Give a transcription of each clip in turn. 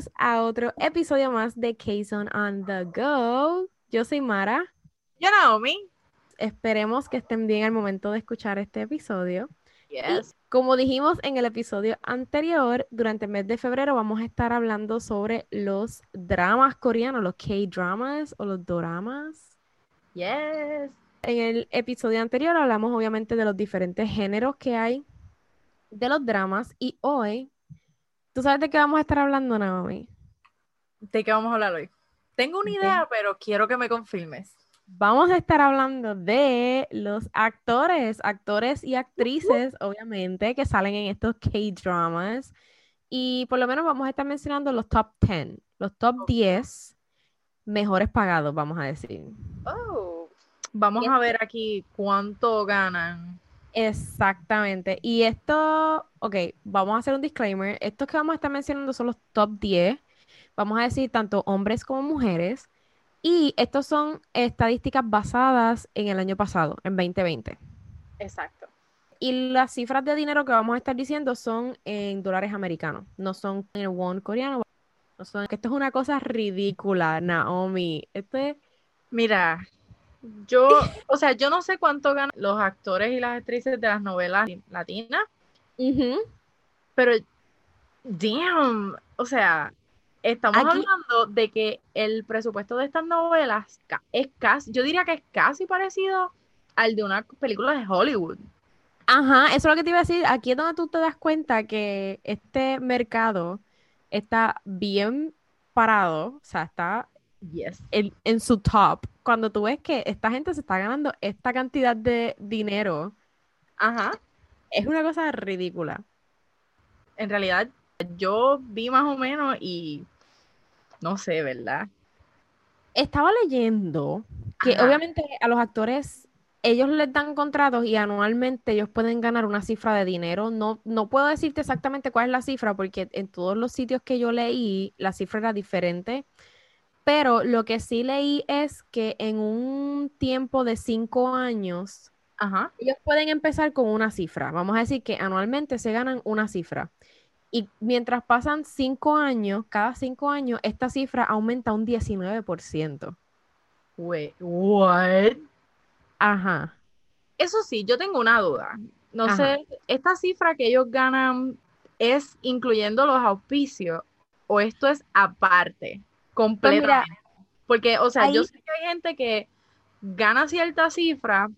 bienvenidos a otro episodio más de K-Zone on the Go. Yo soy Mara. Yo Naomi. Esperemos que estén bien al momento de escuchar este episodio. Yes. Como dijimos en el episodio anterior, durante el mes de febrero vamos a estar hablando sobre los dramas coreanos, los K-dramas o los doramas. Yes. En el episodio anterior hablamos obviamente de los diferentes géneros que hay de los dramas y hoy, ¿tú sabes de qué vamos a estar hablando, Naomi? ¿De qué vamos a hablar hoy? Tengo una ¿De? idea, pero quiero que me confirmes. Vamos a estar hablando de los actores, actores y actrices, obviamente, que salen en estos K-dramas. Y por lo menos vamos a estar mencionando los top 10, los top Ok. 10 mejores pagados, vamos a decir. Oh. Vamos a ver aquí cuánto ganan. Exactamente. Y esto, ok, vamos a hacer un disclaimer. Estos que vamos a estar mencionando son los top 10. Vamos a decir tanto hombres como mujeres. Y estos son estadísticas basadas en el año pasado, en 2020. Exacto. Y las cifras de dinero que vamos a estar diciendo son en dólares americanos, no son en el won coreano. No son, que esto es una cosa ridícula, Naomi. Esto es, Mira, yo, o sea, yo no sé cuánto ganan los actores y las actrices de las novelas latinas, pero damn, o sea, estamos Aquí- hablando de que el presupuesto de estas novelas es casi, yo diría que es casi parecido al de una película de Hollywood. Ajá, eso es lo que te iba a decir. Aquí es donde tú te das cuenta que este mercado está bien parado, o sea, está Yes. en, en su top. Cuando tú ves que esta gente se está ganando esta cantidad de dinero, Ajá. es una cosa ridícula. En realidad, yo vi más o menos y no sé, ¿verdad? Estaba leyendo que Ajá. obviamente a los actores ellos les dan contratos y anualmente ellos pueden ganar una cifra de dinero. No, no puedo decirte exactamente cuál es la cifra porque en todos los sitios que yo leí la cifra era diferente. Pero lo que sí leí es que en un tiempo de cinco años Ajá. ellos pueden empezar con una cifra. Vamos a decir que anualmente se ganan una cifra. Y mientras pasan cinco años, cada cinco años, esta cifra aumenta un 19%. Wait, what? Ajá. Eso sí, yo tengo una duda. No Ajá. sé, esta cifra que ellos ganan es incluyendo los auspicios o esto es aparte, completamente. Porque, o sea, yo sé que hay gente que gana cierta cifra,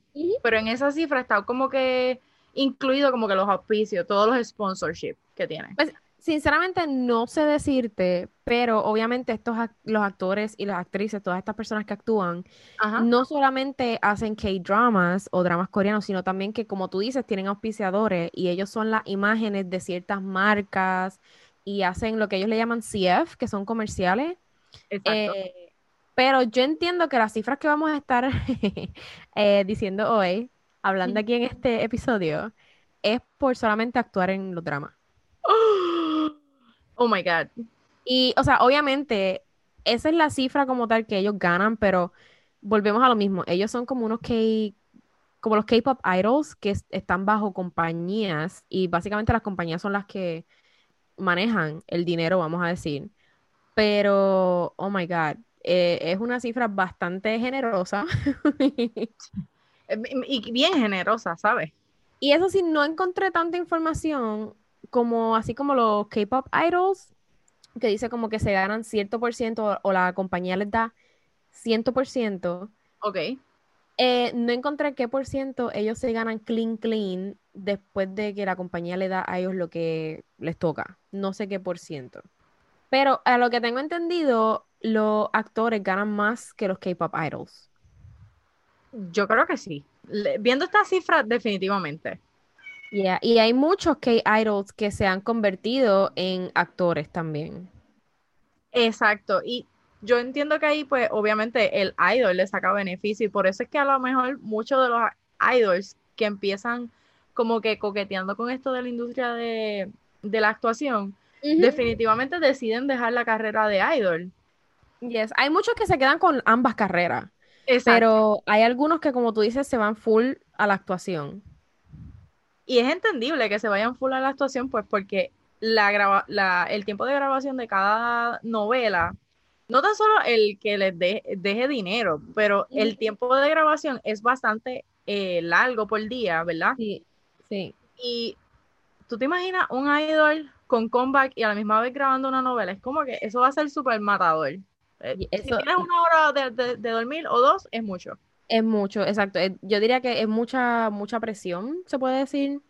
pero en esa cifra está como que incluido como que los auspicios, todos los sponsorships que tiene. Sinceramente no sé decirte, pero obviamente estos los actores y las actrices, todas estas personas que actúan, Ajá. no solamente hacen K-dramas o dramas coreanos, sino también que, como tú dices, tienen auspiciadores y ellos son las imágenes de ciertas marcas y hacen lo que ellos le llaman CF, que son comerciales. Eh, pero yo entiendo que las cifras que vamos a estar eh, diciendo hoy, hablando aquí en este episodio, es por solamente actuar en los dramas. Oh my God. Y, o sea, obviamente, esa es la cifra como tal que ellos ganan, pero volvemos a lo mismo. Ellos son como unos K, como los K-pop idols que es- están bajo compañías y básicamente las compañías son las que manejan el dinero, vamos a decir. Pero, oh my God, eh, es una cifra bastante generosa. Eh, Y bien generosa, ¿sabes? Y eso sí, no encontré tanta información como así como los K-pop idols, que dice como que se ganan cierto por ciento o la compañía les da ciento por ciento. Ok. Eh, no encontré qué por ciento ellos se ganan clean clean después de que la compañía le da a ellos lo que les toca. No sé qué por ciento. Pero a lo que tengo entendido, los actores ganan más que los K-pop idols. Yo creo que sí. Le- viendo esta cifra, definitivamente. Yeah, Y hay muchos K-idols que se han convertido en actores también. Exacto. Y yo entiendo que ahí, pues, obviamente, el idol le saca beneficio. Y por eso es que a lo mejor muchos de los idols que empiezan como que coqueteando con esto de la industria de, de la actuación, definitivamente deciden dejar la carrera de idol. Yes, hay muchos que se quedan con ambas carreras, Exacto. pero hay algunos que, como tú dices, se van full a la actuación. Y es entendible que se vayan full a la actuación, pues porque la, el tiempo de grabación de cada novela, no tan solo el que les deje dinero, pero el tiempo de grabación es bastante eh, largo por día, ¿verdad? Sí, sí. Y tú te imaginas un idol con comeback y a la misma vez grabando una novela, es como que eso va a ser súper matador. Eh, si tienes una hora de, dormir o dos, es mucho. Es mucho, exacto. Eh, yo diría que es mucha, mucha presión, se puede decir,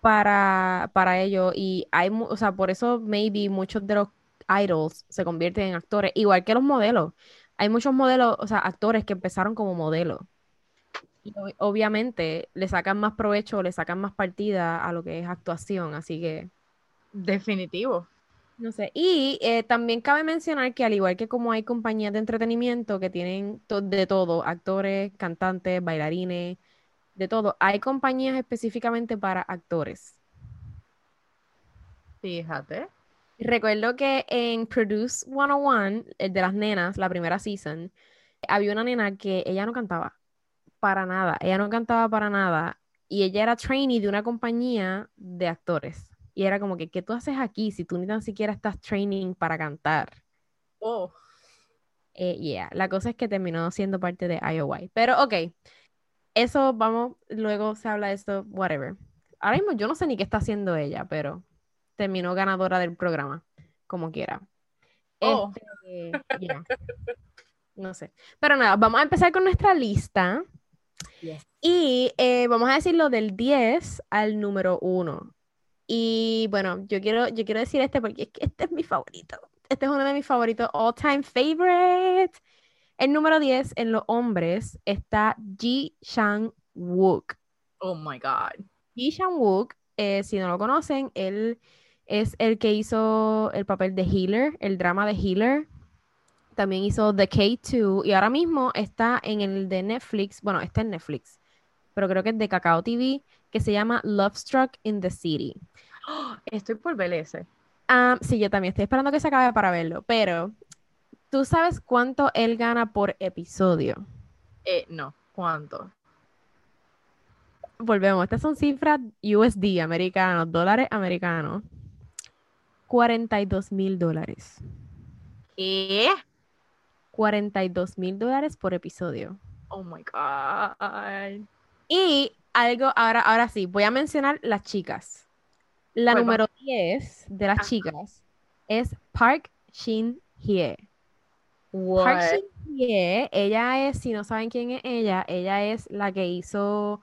para, para ello. Y hay, o sea, por eso maybe muchos de los idols se convierten en actores, igual que los modelos. Hay muchos modelos, o sea, actores que empezaron como modelos. Y obviamente le sacan más provecho, le sacan más partida a lo que es actuación, así que... Definitivo. No sé. Y eh, también cabe mencionar que al igual que como hay compañías de entretenimiento que tienen de todo, actores, cantantes, bailarines, de todo, hay compañías específicamente para actores. Fíjate. Recuerdo que en Produce 101, el de las nenas, la primera season, había una nena que ella no cantaba para nada, ella no cantaba para nada y ella era trainee de una compañía de actores. Y era como que, ¿qué tú haces aquí si tú ni tan siquiera estás training para cantar? Oh. Eh, yeah, la cosa es que terminó siendo parte de IOY. Pero ok, eso vamos, luego se habla de esto, whatever. Ahora mismo yo no sé ni qué está haciendo ella, pero terminó ganadora del programa, como quiera. Oh. Este, no sé. Pero nada, vamos a empezar con nuestra lista. Y eh, vamos a decirlo del 10 al número 1. Y bueno, yo quiero, yo quiero decir este porque es que este es mi favorito. Este es uno de mis favoritos, all time favorite. El número 10 en los hombres está Ji Shang-wook. Oh my God. Ji Shang-wook, eh, si no lo conocen, él es el que hizo el papel de Healer, el drama de Healer. También hizo The K2 y ahora mismo está en el de Netflix, bueno, está en Netflix, pero creo que es de Cacao TV, que se llama Love Struck in the City. estoy por ver ese. Ah, sí, yo también estoy esperando que se acabe para verlo, pero ¿tú sabes cuánto él gana por episodio? Eh, no, ¿cuánto? Volvemos, estas son cifras USD americanos, dólares americanos. 42 mil dólares. ¿Eh? 42 mil dólares por episodio. Oh my God. Y algo, ahora, ahora sí, voy a mencionar las chicas. La número 10 de las chicas es Park Shin Hye. Park Shin Hye, ella es, si no saben quién es ella, ella es la que hizo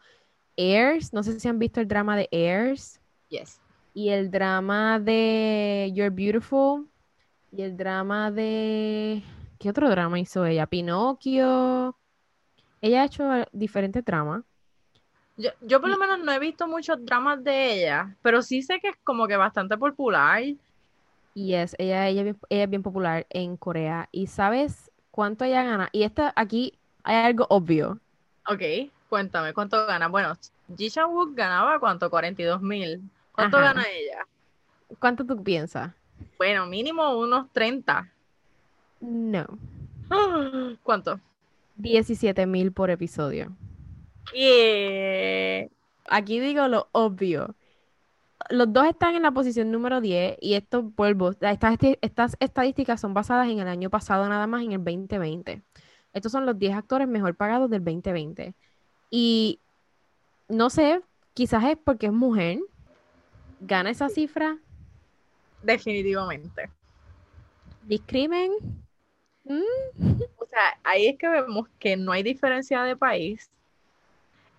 Airs. No sé si han visto el drama de Airs. Yes. Y el drama de You're Beautiful. Y el drama de. ¿Qué otro drama hizo ella? Pinocchio. Ella ha hecho diferentes dramas. Yo, yo por lo menos no he visto muchos dramas de ella, pero sí sé que es como que bastante popular. Y es, ella, ella, ella es bien popular en Corea. ¿Y sabes cuánto ella gana? Y esta, aquí hay algo obvio. Ok, cuéntame, ¿cuánto gana? Bueno, Ji Wook ganaba cuánto, 42 mil. ¿Cuánto gana ella? ¿Cuánto tú piensas? Bueno, mínimo unos 30. No. ¿Cuánto? 17 mil por episodio. Yeah. Aquí digo lo obvio. Los dos están en la posición número 10 y estos vuelvo, estas, estas estadísticas son basadas en el año pasado nada más, en el 2020. Estos son los 10 actores mejor pagados del 2020. Y no sé, quizás es porque es mujer, gana esa cifra. Definitivamente. ¿Discrimen? ¿Mm? O sea, ahí es que vemos que no hay diferencia de país.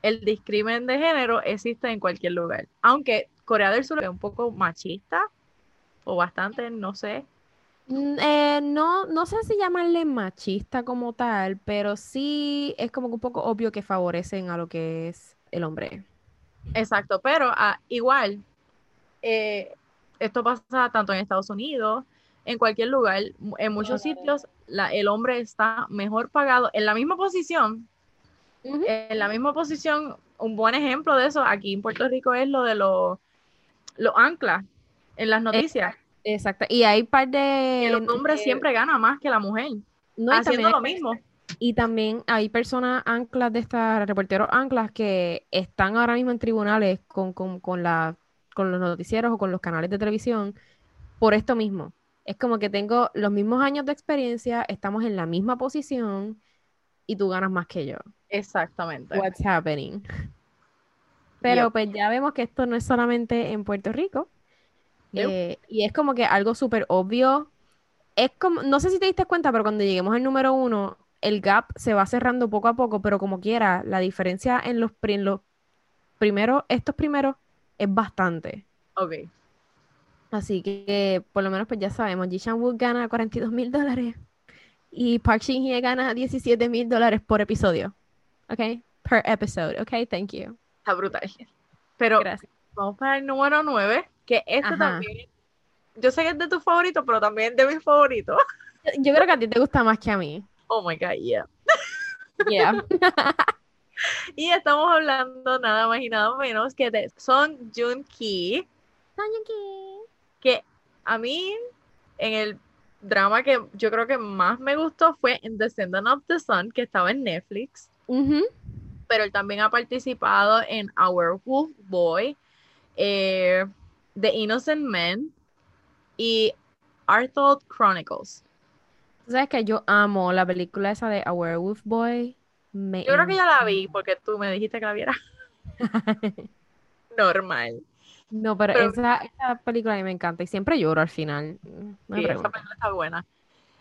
El discrimen de género existe en cualquier lugar. Aunque Corea del Sur es un poco machista, o bastante, no sé. Mm, eh, no, no sé si llamarle machista como tal, pero sí es como un poco obvio que favorecen a lo que es el hombre. Exacto, pero ah, igual, eh, esto pasa tanto en Estados Unidos, en cualquier lugar, en muchos sitios, el hombre está mejor pagado en la misma posición. En la misma posición, un buen ejemplo de eso aquí en Puerto Rico es lo de los anclas en las noticias. Exacto. Y hay par de. El hombre siempre gana más que la mujer. No, haciendo lo mismo. Y también hay personas anclas de estas, reporteros anclas, que están ahora mismo en tribunales con, con, con la con los noticieros o con los canales de televisión por esto mismo. Es como que tengo los mismos años de experiencia, estamos en la misma posición y tú ganas más que yo. Exactamente. What's happening? Pero Yep. pues ya vemos que esto no es solamente en Puerto Rico. Yep. eh, y es como que algo súper obvio. Es como, no sé si te diste cuenta, pero cuando lleguemos al número uno, el gap se va cerrando poco a poco, pero como quiera, la diferencia en los, en los primeros, estos primeros, es bastante. Ok. Así que por lo menos pues ya sabemos, Ji Wook gana 42 mil dólares y Park Shin Hye gana 17 mil dólares por episodio. ¿Ok? Per episode. ¿Ok? Thank you. Está brutal. Pero Gracias. vamos para el número 9, que este Ajá. también. Yo sé que es de tus favoritos, pero también de mis favoritos. Yo creo que a ti te gusta más que a mí. Oh my god, yeah. Yeah. Y estamos hablando nada más y nada menos que de Son Joon Ki, que a mí en el drama que yo creo que más me gustó fue en Descendant of the Sun, que estaba en Netflix, pero él también ha participado en Our Wolf Boy, eh, The Innocent Men y Arthur Chronicles. Tú sabes que yo amo la película esa de A Werewolf Boy. Me Yo creo que ya la vi porque tú me dijiste que la viera. Normal. No, pero, Pero- esa, esa película a mí me encanta y siempre lloro al final. No me Sí, esa película está buena.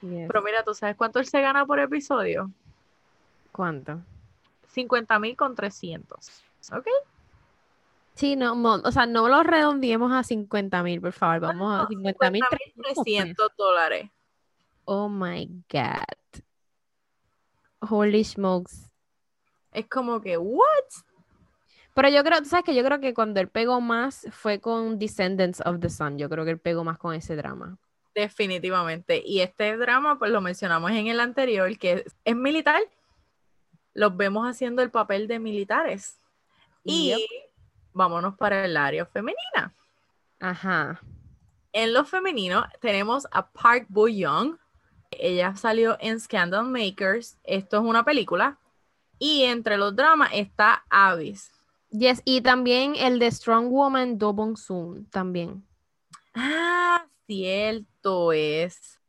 Yes. Pero mira, ¿tú sabes cuánto él se gana por episodio? ¿Cuánto? 50 mil con 300. ¿Ok? Sí, no, o sea, no lo redondeemos a 50 mil, por favor. Vamos a No, 50 mil 300 dólares. Oh my God. Holy smokes. Es como que, ¿what? Pero yo creo, tú sabes que yo creo que cuando él pegó más fue con Descendants of the Sun. Yo creo que él pegó más con ese drama. Definitivamente. Y este drama, pues lo mencionamos en el anterior, que es, militar. Los vemos haciendo el papel de militares. Y Yep. vámonos para el área femenina. Ajá. En lo femenino tenemos a Park Bo Young. Ella salió en Scandal Makers. Esto es una película. Y entre los dramas está Abyss. Yes, y también el de Strong Woman Do Bong Soon también. Ah, cierto es.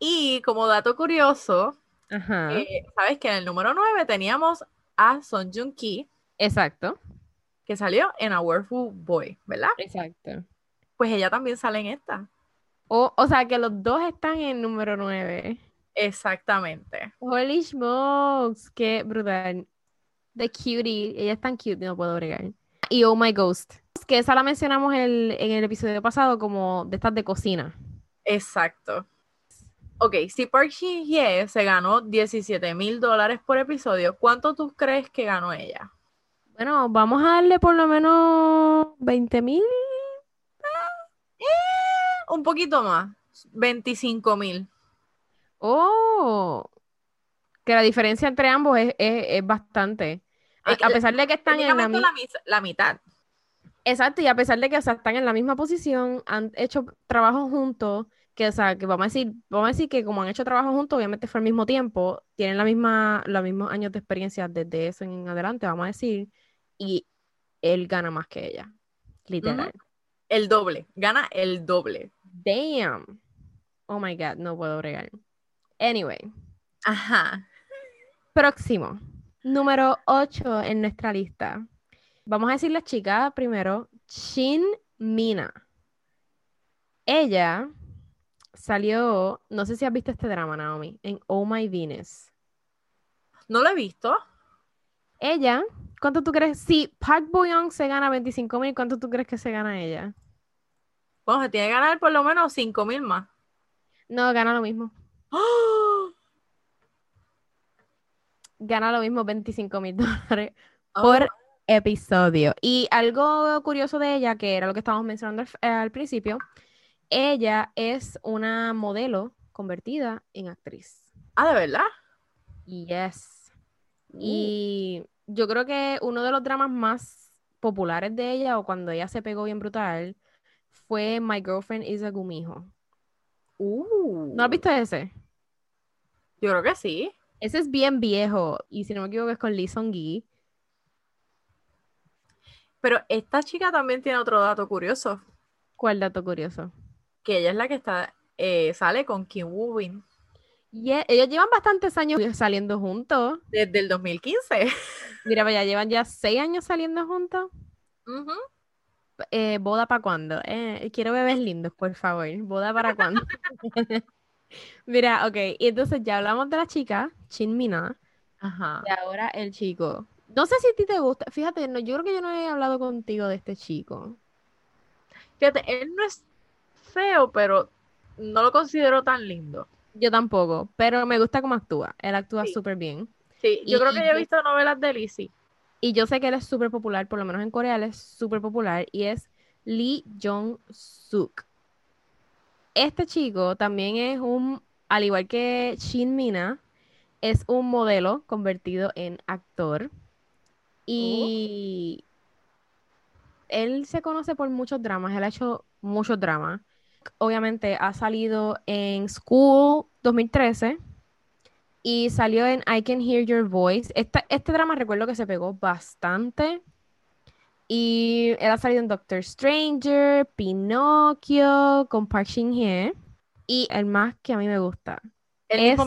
Y como dato curioso, Ajá. eh, sabes que en el número 9 teníamos a Son Joong Ki, Exacto. que salió en A Werewolf Boy, ¿verdad? Exacto. Pues ella también sale en esta. O, o sea que los dos están en número 9. Exactamente. Holy smokes, qué brutal. The cutie, ella es tan cute, no puedo bregar. Y Oh My Ghost, que esa la mencionamos el- en el episodio pasado como de estas de cocina. Exacto. Ok, si Park Shin Hye se ganó 17 mil dólares por episodio, ¿cuánto tú crees que ganó ella? Bueno, vamos a darle por lo menos 20 mil. Un poquito más, 25 mil. Oh, que la diferencia entre ambos es, es- es bastante. A, a pesar de que están en la la, la mitad. Exacto, y a pesar de que o sea, están en la misma posición, han hecho trabajo juntos, que, o sea, que vamos a decir, vamos a decir que como han hecho trabajo juntos, obviamente fue al mismo tiempo, tienen la misma, los mismos años de experiencia desde eso en adelante, vamos a decir, y él gana más que ella, literal. El doble, gana el doble. Damn. Oh my God, no puedo bregar. Anyway, Ajá. Próximo, número 8 en nuestra lista. Vamos a decir la chica primero, Shin Mina. Ella salió, no sé si has visto este drama, Naomi, en Oh My Venus. No lo he visto. Ella, ¿cuánto tú crees? Si Park Bo Young se gana 25 mil, ¿cuánto tú crees que se gana ella? Bueno, se tiene que ganar por lo menos 5 mil más. No, gana lo mismo. ¡Oh! Gana lo mismo 25 mil dólares Oh, por episodio. Y algo curioso de ella, que era lo que estábamos mencionando al, al principio, ella es una modelo convertida en actriz. Ah, ¿de verdad? Yes. Y yo creo que uno de los dramas más populares de ella, o cuando ella se pegó bien brutal, fue My Girlfriend is a Gumijo. Uh. ¿No has visto ese? Yo creo que sí. Ese es bien viejo, y si no me equivoco es con Lee Sung-gi. Pero esta chica también tiene otro dato curioso, ¿Cuál dato curioso? que ella es la que está, eh, sale con Kim Woo-bin Y e- ellos llevan bastantes años saliendo juntos. desde el 2015. Mira, ya llevan ya seis años saliendo juntos. Eh, ¿boda para cuándo? Eh, quiero bebés lindos, por favor. ¿Boda para cuándo? Mira, ok. Y entonces ya hablamos de la chica, Shin Mina. Ajá. Y ahora el chico. No sé si a ti te gusta. Fíjate, no, yo creo que yo no he hablado contigo de este chico. Fíjate, él no es feo, pero no lo considero tan lindo. Yo tampoco, pero me gusta cómo actúa. Él actúa Sí. súper bien. Sí, yo Y- creo que yo he visto novelas de Lizzie. Y yo sé que él es súper popular, por lo menos en Corea él es súper popular, y es Lee Jong-suk. Este chico también es un, al igual que Shin Mina, es un modelo convertido en actor. Y él se conoce por muchos dramas, él ha hecho muchos dramas. Obviamente ha salido en School 2013 y salió en I Can Hear Your Voice. Esta- este drama recuerdo que se pegó bastante. Y él ha salido en Doctor Stranger, Pinocchio, con Park Shin Hye. Y el más que a mí me gusta, El Es-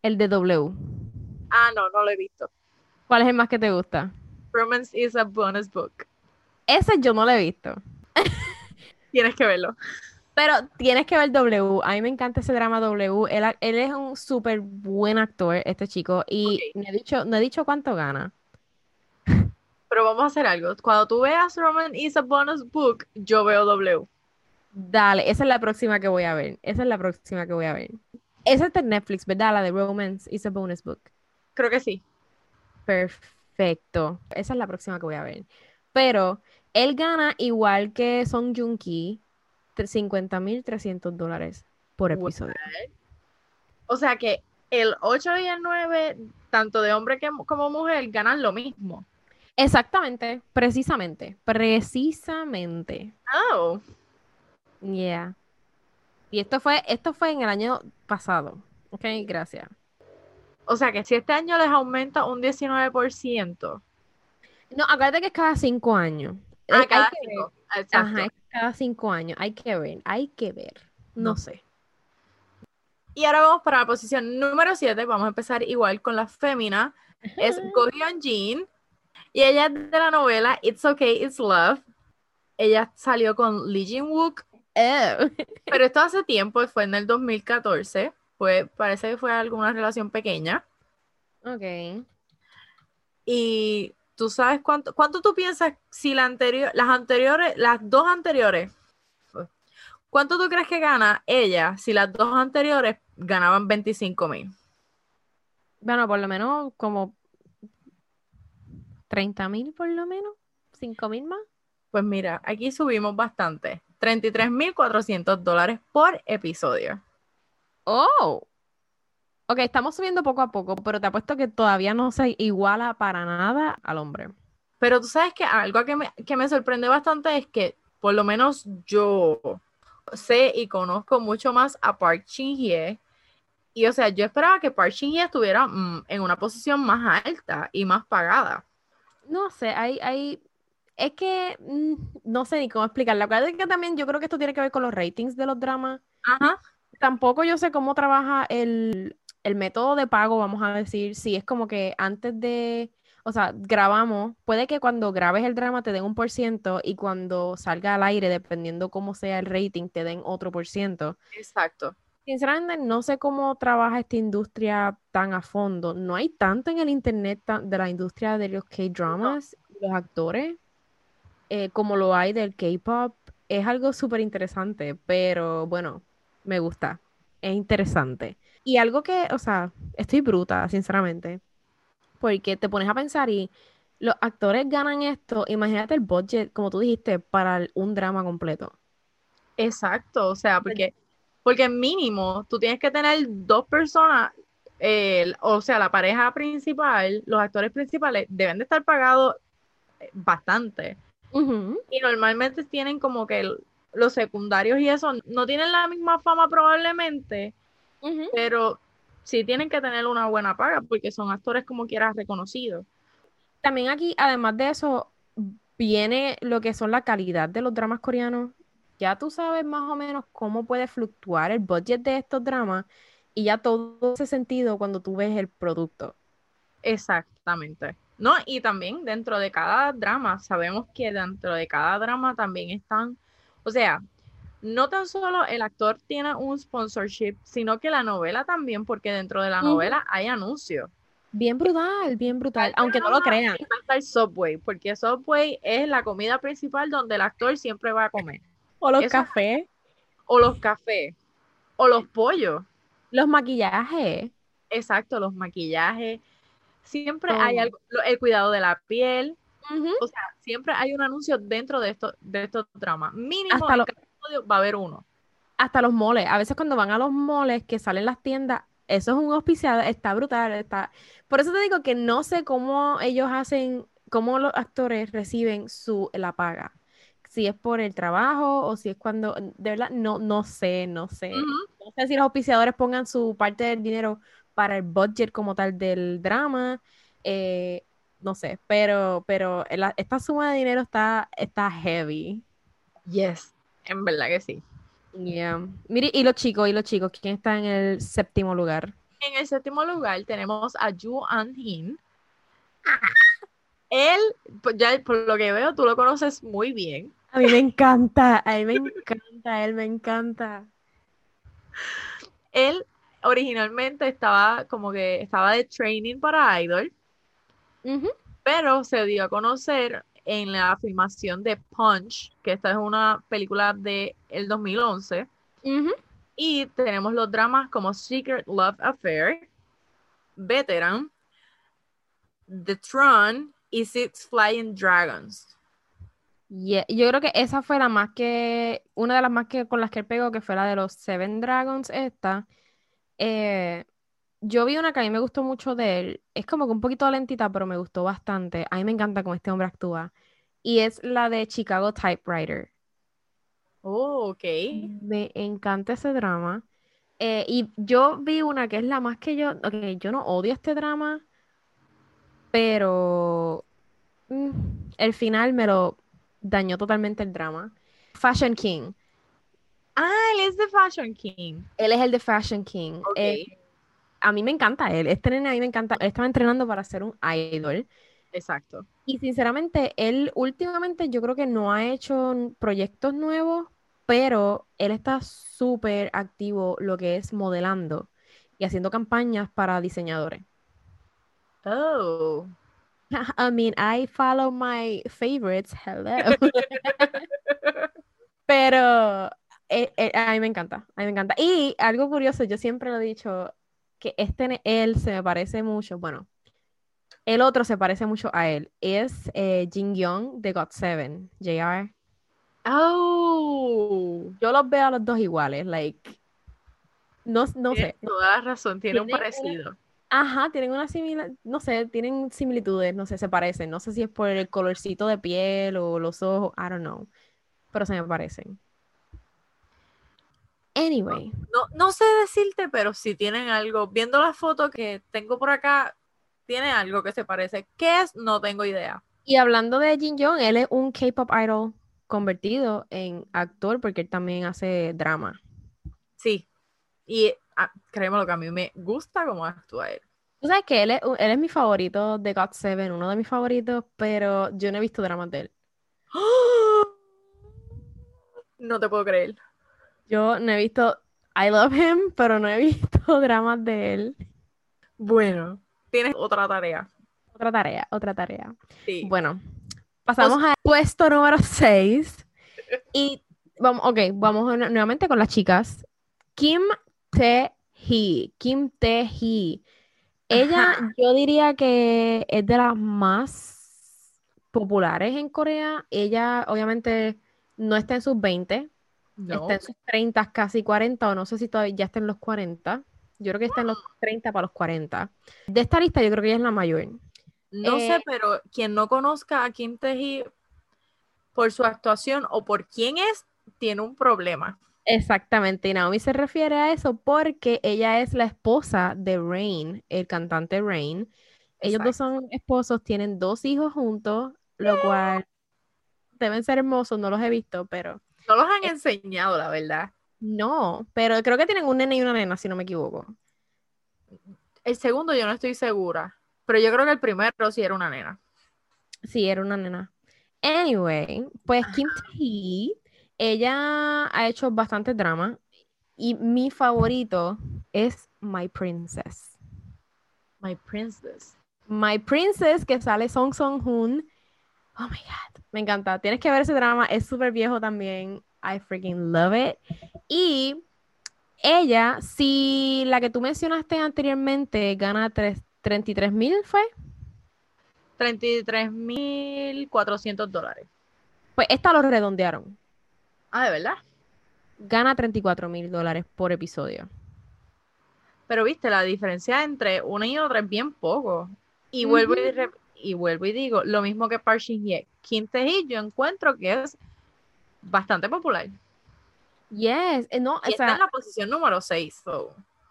el de W. Ah, no, no lo he visto. ¿Cuál es el más que te gusta? Romance is a bonus book. Ese yo no lo he visto. Tienes que verlo. Pero tienes que ver W. A mí me encanta ese drama W. Él, él es un súper buen actor, este chico. Y no he dicho, no he dicho cuánto gana. Pero vamos a hacer algo. Cuando tú veas Romance is a bonus book, yo veo W. Dale, esa es la próxima que voy a ver. Esa es la próxima que voy a ver. Esa es de Netflix, ¿verdad? La de Romance is a bonus book. Creo que sí. Perfecto. Esa es la próxima que voy a ver. Pero él gana igual que Song Joong Ki, 50.300 dólares por What? episodio. O sea que el 8 y el 9, tanto de hombre que- como mujer, ganan lo mismo. Exactamente, precisamente, precisamente. Oh. Yeah. Y esto fue, esto fue en el año pasado. Ok, gracias. O sea que si este año les aumenta un 19%. No, acuérdate que es cada cinco años. Ah, Hay- hay cada que cinco. Ajá, cada cinco años. Hay que ver, hay que ver. No, No. sé. Y ahora vamos para la posición número 7. Vamos a empezar igual con la fémina. Es Go Hyun Jin. Y ella es de la novela It's Okay, It's Love. Ella salió con Lee Jin Wook. Oh. Pero esto hace tiempo, fue en el 2014. Fue, parece que fue alguna relación pequeña. Ok. Y tú sabes cuánto, cuánto tú piensas si la anterior, las anteriores, las dos anteriores, ¿cuánto tú crees que gana ella si las dos anteriores ganaban 25 mil? Bueno, por lo menos como 30 mil por lo menos. 5 mil más. Pues mira, aquí subimos bastante. 33 mil 400 dólares por episodio. Oh. Ok, estamos subiendo poco a poco, pero te apuesto que todavía no se iguala para nada al hombre. Pero tú sabes que algo que me, que me sorprende bastante es que por lo menos yo sé y conozco mucho más a Park Shin Hye. Y o sea, yo esperaba que Park Shin Hye estuviera mm, en una posición más alta y más pagada. No sé, hay, hay, es que mm, no sé ni cómo explicarlo. Acuérdate que también yo creo que esto tiene que ver con los ratings de los dramas. Ajá. Tampoco yo sé cómo trabaja el, el método de pago, vamos a decir, si es como que antes de, o sea, grabamos, puede que cuando grabes el drama te den un por ciento y cuando salga al aire, dependiendo cómo sea el rating, te den otro por ciento. Exacto. Sinceramente, no sé cómo trabaja esta industria tan a fondo. No hay tanto en el internet de la industria de los K-dramas, los actores, eh, como lo hay del K-pop. Es algo súper interesante, pero bueno, me gusta. Es interesante. Y algo que, o sea, estoy bruta, sinceramente, porque te pones a pensar y los actores ganan esto, imagínate el budget, como tú dijiste, para un drama completo. Exacto. O sea, porque, porque mínimo tú tienes que tener dos personas, eh, o sea, la pareja principal, los actores principales deben de estar pagados eh, bastante. Y normalmente tienen como que los secundarios y eso no tienen la misma fama probablemente, pero sí tienen que tener una buena paga porque son actores como quieras reconocidos. También aquí, además de eso, viene lo que son la calidad de los dramas coreanos. Ya tú sabes más o menos cómo puede fluctuar el budget de estos dramas y ya todo ese sentido cuando tú ves el producto. Exactamente. No, y también dentro de cada drama, sabemos que dentro de cada drama también están, o sea, no tan solo el actor tiene un sponsorship, sino que la novela también, porque dentro de la novela hay anuncios. Bien brutal, bien brutal, aunque no lo crean. el Subway, porque Subway es la comida principal donde el actor siempre va a comer. O los cafés. O los cafés. O los pollos. Los maquillajes. Exacto, los maquillajes. Siempre hay algo, el cuidado de la piel. O sea, siempre hay un anuncio dentro de, esto, de estos dramas. Mínimo Hasta va a haber uno. Hasta los moles. A veces cuando van a los moles que salen las tiendas, eso es un auspiciado, está brutal, está... Por eso te digo que no sé cómo ellos hacen, cómo los actores reciben su, la paga. Si es por el trabajo o si es cuando, de verdad, no, no sé, no sé. No sé si los auspiciadores pongan su parte del dinero para el budget como tal del drama. Eh, no sé, pero, pero esta suma de dinero está, está heavy. Yes, en verdad que sí. Yeah. Mire, y los chicos, y los chicos, ¿quién está en el séptimo lugar? En el séptimo lugar tenemos a Ju An Hin. Él, pues, ya por lo que veo, tú lo conoces muy bien. A mí me encanta, a mí me encanta, él me encanta. Él originalmente estaba como que estaba de training para Idol, pero se dio a conocer en la filmación de Punch, que esta es una película de el 2011. Y tenemos los dramas como Secret Love Affair, Veteran, The Tron y Six Flying Dragons. Yo creo que esa fue la más que, una de las más que con las que él pegó, que fue la de los Seven Dragons, esta. Eh, yo vi una que a mí me gustó mucho de él. Es como que un poquito lentita, pero me gustó bastante. A mí me encanta cómo este hombre actúa. Y es la de Chicago Typewriter. Oh, ok. Me encanta ese drama. Eh, y yo vi una que es la más que yo. Ok, yo no odio este drama, pero mm, el final me lo dañó totalmente el drama. Fashion King. Ah, él es de Fashion King. Él es el de Fashion King. Eh, a mí me encanta él. Este nene a mí me encanta. Él estaba entrenando para ser un idol. Exacto. Y sinceramente, él últimamente yo creo que no ha hecho proyectos nuevos, pero él está súper activo lo que es modelando y haciendo campañas para diseñadores. Oh. I mean, I follow my favorites. Hello. pero eh, eh, a mí me encanta, a mí me encanta. Y algo curioso, yo siempre lo he dicho, que este él se me parece mucho, bueno, el otro se parece mucho a él, es eh, Jin Young de God Seven, JR. Oh, yo los veo a los dos iguales, like, no, no sé. Toda razón, tiene un parecido. Ajá, tienen una similar, no sé, tienen similitudes, no sé, se parecen. No sé si es por el colorcito de piel o los ojos, I don't know. Pero se me parecen. Anyway. No, no, sé decirte, pero si tienen algo. Viendo la foto que tengo por acá, tiene algo que se parece. ¿Qué es? No tengo idea. Y hablando de Jin Young, él es un K-pop idol convertido en actor porque él también hace drama. Sí. Y ah, créeme lo que a mí me gusta cómo actúa él. Tú sabes que él es, él es mi favorito de God Seven, uno de mis favoritos, pero yo no he visto dramas de él. No te puedo creer. Yo no he visto I Love Him, pero no he visto dramas de él. Bueno, tienes otra tarea. Otra tarea, otra tarea. Sí. Bueno, pasamos al puesto número 6. Y vamos, ok, vamos nuevamente con las chicas. Kim Tae-hee. Kim Tae-hee. Ella, yo diría que es de las más populares en Corea. Ella, obviamente, no está en sus 20, Está en sus 30, casi 40, o no sé si todavía ya está en los 40. Yo creo que está en los 30 para los 40. De esta lista, yo creo que ella es la mayor. No sé, eh, pero quien no conozca a Kim Tae por su actuación o por quién es, tiene un problema. Exactamente, y Naomi se refiere a eso porque ella es la esposa de Rain, el cantante Rain. Ellos dos son esposos, tienen dos hijos juntos, lo cual deben ser hermosos, no los he visto, pero... No los han enseñado, la verdad. No, pero creo que tienen un nene y una nena, si no me equivoco. El segundo yo no estoy segura, pero yo creo que el primero sí era una nena. Sí, era una nena. Anyway, pues Kim Tae ella ha hecho bastante drama y mi favorito es My Princess. My Princess. My Princess, que sale Song Song Hoon. Oh my God, me encanta. Tienes que ver ese drama, es súper viejo también. I freaking love it. Y ella, si la que tú mencionaste anteriormente gana 33 mil, ¿fue? 33 mil 400 dólares. Pues esta lo redondearon. Ah, ¿de verdad? Gana 34 mil dólares por episodio. Pero viste, la diferencia entre una y otra es bien poco. Y vuelvo, y, y, vuelvo y digo, lo mismo que Park Shin Hye. Kim Tae yo encuentro que es bastante popular. Yes, eh, no, y está en la posición número 6.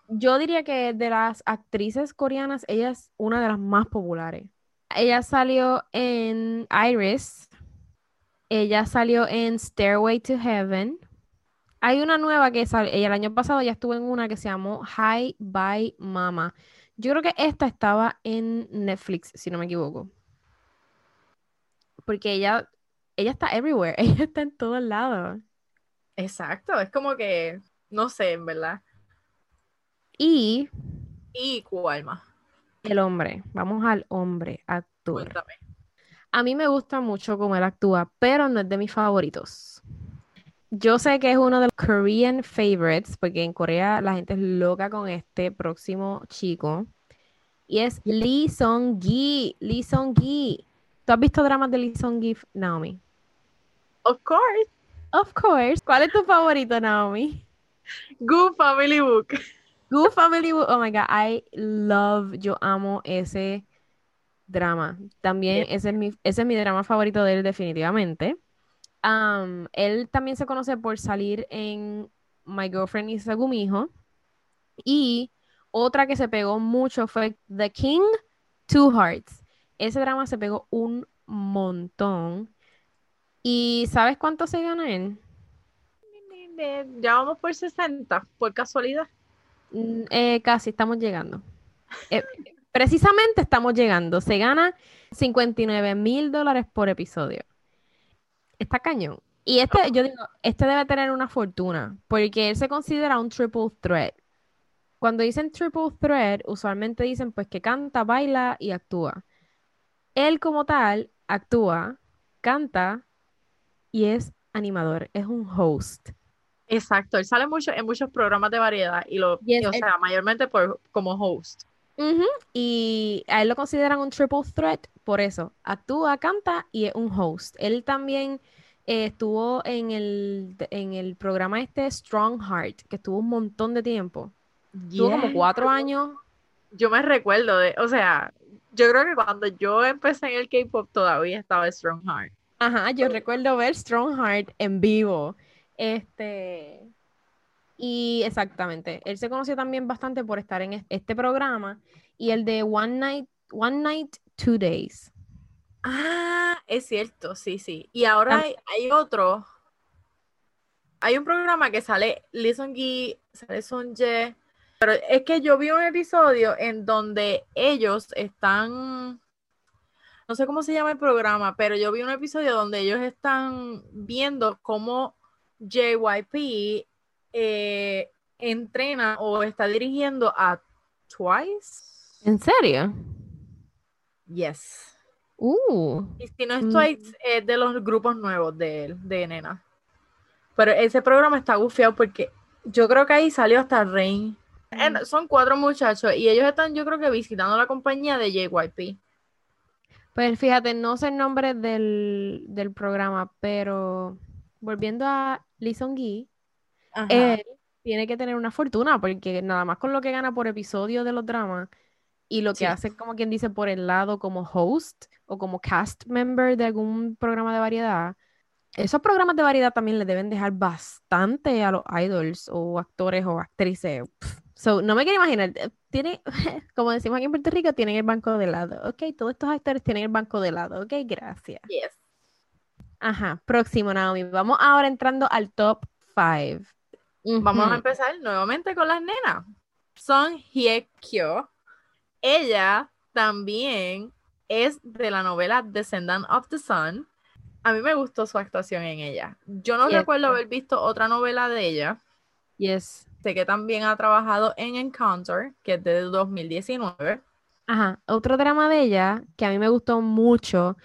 Yo diría que de las actrices coreanas, ella es una de las más populares. Ella salió en Iris, ella salió en Stairway to Heaven. Hay una nueva que salió, ella el año pasado ya estuvo en una que se llamó Hi Bye Mama. Yo creo que esta estaba en Netflix, si no me equivoco. Porque ella, ella está everywhere, ella está en todos lados. Exacto, es como que, no sé, en verdad. Y... ¿Y cuál más? El hombre, vamos al hombre, actor. A mí me gusta mucho cómo él actúa, pero no es de mis favoritos. Yo sé que es uno de los Korean favorites, porque en Corea la gente es loca con este próximo chico. Y es Lee Song-gi. Lee Song-gi. ¿Tú has visto dramas de Lee Song-gi, Naomi? Of course. Of course. ¿Cuál es tu favorito, Naomi? Good Family Book. Good Family Book. Oh my God, I love, yo amo ese drama. También ese, es mi, ese es mi drama favorito de él, definitivamente. él también se conoce por salir en My Girlfriend is a Gumijo. Y otra que se pegó mucho fue The King, Two Hearts. Ese drama se pegó un montón. ¿Y sabes cuánto se gana él? Ya vamos por 60, por casualidad. Mm, eh, casi, estamos llegando. Eh, precisamente estamos llegando. Se gana 59 mil dólares por episodio. Está cañón. Y este, yo digo, este debe tener una fortuna, porque él se considera un triple threat. Cuando dicen triple threat, usualmente dicen pues que canta, baila y actúa. Él como tal actúa, canta y es animador, es un host. Exacto, él sale mucho en muchos programas de variedad y lo, o sea, mayormente por, como host. Y a él lo consideran un triple threat por eso. Actúa, canta y es un host. Él también eh, estuvo en el, en el programa este Strong Heart, que estuvo un montón de tiempo. Estuvo como cuatro años. Yo me recuerdo de, o sea, yo creo que cuando yo empecé en el K-pop todavía estaba Strong Heart. Ajá, yo recuerdo ver Strong Heart en vivo. Este. Y exactamente, él se conoció también bastante por estar en este programa y el de One Night, One Night, Two Days. Ah, es cierto, sí, sí. Y ahora hay, otro. Hay un programa que sale Lee Sung-gi, sale Sung-jae, pero es que yo vi un episodio en donde ellos están, no sé cómo se llama el programa, pero yo vi un episodio donde ellos están viendo cómo JYP eh, entrena o está dirigiendo a Twice. ¿En serio? Yes. Uh. Y si no es mm. Twice, es de los grupos nuevos de, de Nena. Pero ese programa está gufiado porque yo creo que ahí salió hasta Rain. Mm. Son cuatro muchachos y ellos están, yo creo que visitando la compañía de JYP. Pues fíjate, no sé el nombre del, del programa, pero volviendo a Lee Él tiene que tener una fortuna porque nada más con lo que gana por episodio de los dramas y lo que hace, como quien dice, por el lado como host o como cast member de algún programa de variedad, esos programas de variedad también le deben dejar bastante a los idols o actores o actrices. So, no me quiero imaginar, eh, tiene, como decimos aquí en Puerto Rico, tienen el banco de lado. Ok, todos estos actores tienen el banco de lado. Ok, gracias. Yes. Ajá, próximo, Naomi. Vamos ahora entrando al top 5. Vamos a empezar nuevamente con las nenas. Son Hye Kyo. Ella también es de la novela Descendant of the Sun. A mí me gustó su actuación en ella. Yo no Yes. recuerdo haber visto otra novela de ella. Yes. Sé que también ha trabajado en Encounter, que es de 2019. Ajá, otro drama de ella que a mí me gustó mucho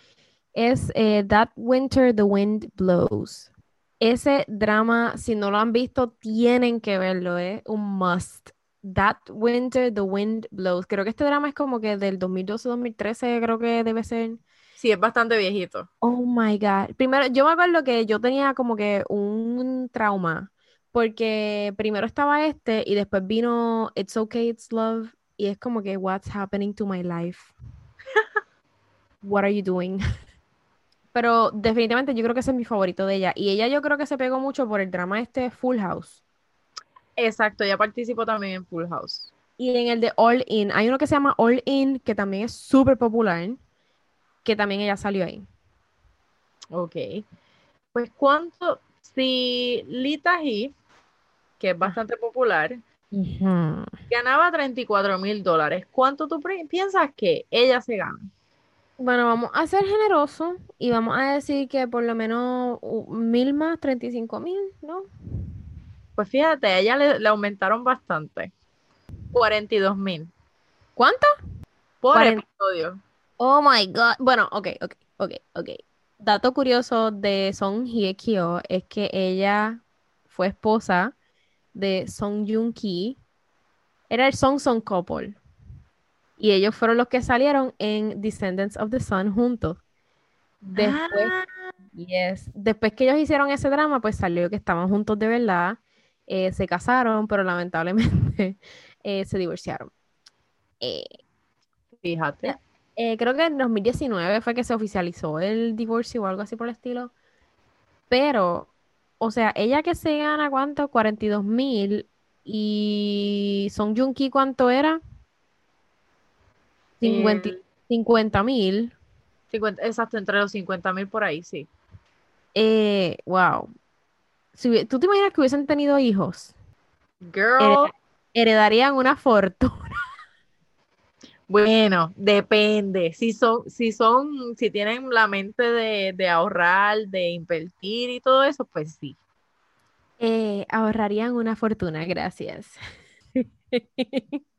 es eh, That Winter the Wind Blows. Ese drama, si no lo han visto, tienen que verlo, es un must. That Winter the Wind Blows. Creo que este drama es como que del 2012-2013, creo que debe ser. Sí, es bastante viejito. Oh my God. Primero, yo me acuerdo que yo tenía como que un trauma, porque primero estaba este y después vino It's Okay, It's Love, y es como que, What's happening to my life? What are you doing? Pero definitivamente yo creo que ese es mi favorito de ella. Y ella yo creo que se pegó mucho por el drama este Full House. Exacto, ella participó también en Full House. Y en el de All In, hay uno que se llama All In, que también es súper popular, que también ella salió ahí. Ok. Pues cuánto, si Lita He, que es bastante popular, Ujú. ganaba 34 mil dólares, ¿cuánto tú piensas que ella se gana? Bueno, vamos a ser generosos y vamos a decir que por lo menos mil más, 35 mil, ¿no? Pues fíjate, a ella le, le aumentaron bastante. 42 mil ¿Cuánto? por episodio. Oh my God. Bueno, ok, ok, ok, ok. Dato curioso de Song Hye Kyo es que ella fue esposa de Song Joong Ki. Era el Song Song couple. Y ellos fueron los que salieron en Descendants of the Sun juntos. Después, Ah, yes. Después que ellos hicieron ese drama, pues salió que estaban juntos de verdad. eh, se casaron, pero lamentablemente eh, se divorciaron. Eh, fíjate. creo que en 2019 fue que se oficializó el divorcio o algo así por el estilo. Pero, o sea, ella que se gana, ¿cuánto? 42 mil. Y Song Joong Ki, ¿cuánto era? 50 Eh, 50 mil. 50 exacto, entre los 50 mil por ahí, sí. Eh, wow. Si ¿tú te imaginas que hubiesen tenido hijos? Girl, Heredarían una fortuna. bueno, depende. Si son, si son, si tienen la mente de, de ahorrar, de invertir y todo eso, pues sí. Eh, ahorrarían una fortuna, gracias.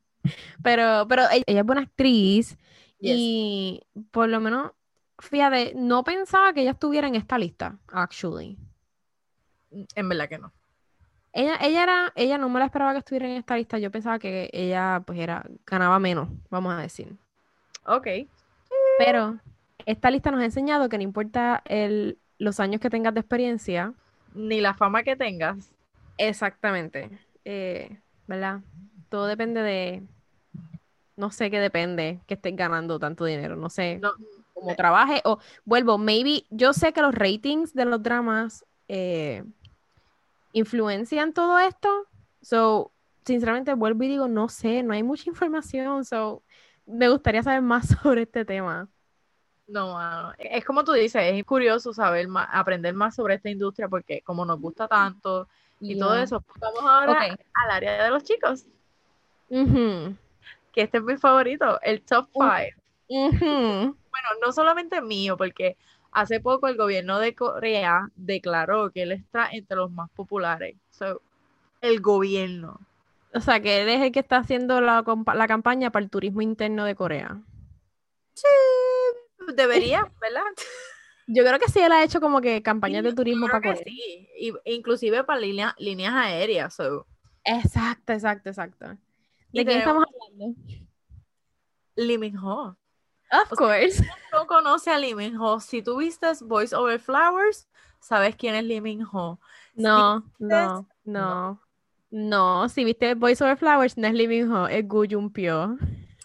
Pero, pero ella, ella es buena actriz Yes. y por lo menos, fíjate, no pensaba que ella estuviera en esta lista, actually. En verdad que no. Ella, ella era, ella no me la esperaba que estuviera en esta lista. Yo pensaba que ella, pues, era, ganaba menos, vamos a decir. Ok. Pero esta lista nos ha enseñado que no importa el, los años que tengas de experiencia. Ni la fama que tengas. Exactamente. eh, ¿verdad? Todo depende de, no sé qué depende que estés ganando tanto dinero, no sé No, cómo trabaje o vuelvo, maybe, yo sé que los ratings de los dramas eh, influencian todo esto, so, sinceramente vuelvo y digo, no sé, no hay mucha información, so, me gustaría saber más sobre este tema. no. Es como tú dices, es curioso saber más, aprender más sobre esta industria porque como nos gusta tanto y todo eso, pues vamos ahora al área de los chicos, Ujú, que este es mi favorito, el top Uh. 5. ujú. Bueno, no solamente mío, porque hace poco el gobierno de Corea declaró que él está entre los más populares. So, el gobierno. O sea, que él es el que está haciendo la, la campaña para el turismo interno de Corea. Debería, ¿verdad? Yo creo que sí, él ha hecho como que campañas de turismo para Corea. sí, y- inclusive para línea- líneas aéreas. So. Exacto, exacto, exacto. ¿De quién estamos hablando? Lee Min Ho. Of O sea, course. No conoce a Lee Min Ho. Si tú vistes Voice Over Flowers, sabes quién es Lee Min Ho. No, viste- no, no. No, si viste Voice Over Flowers, no es Living Ho, es Gu Pyo.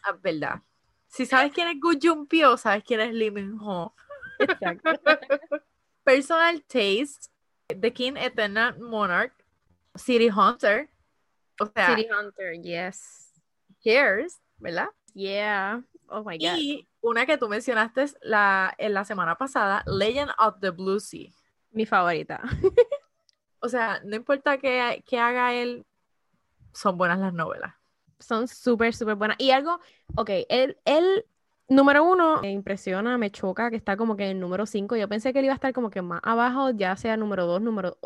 Ah, verdad. Si sabes quién es Gu Jun Pyo, sabes quién es Lee Min Ho. Exacto. Personal Taste, The King Eternal Monarch, City Hunter, o sea, City Hunter, yes. Cheers, ¿verdad? Yeah. Oh my God. Y una que tú mencionaste la, en la semana pasada, Legend of the Blue Sea. Mi favorita. o sea, no importa qué, haga él, son buenas las novelas. Son súper, súper buenas. Y algo, ok, él, él, número uno, me impresiona, me choca que está como que en el número cinco. Yo pensé que él iba a estar como que más abajo, ya sea número dos, número,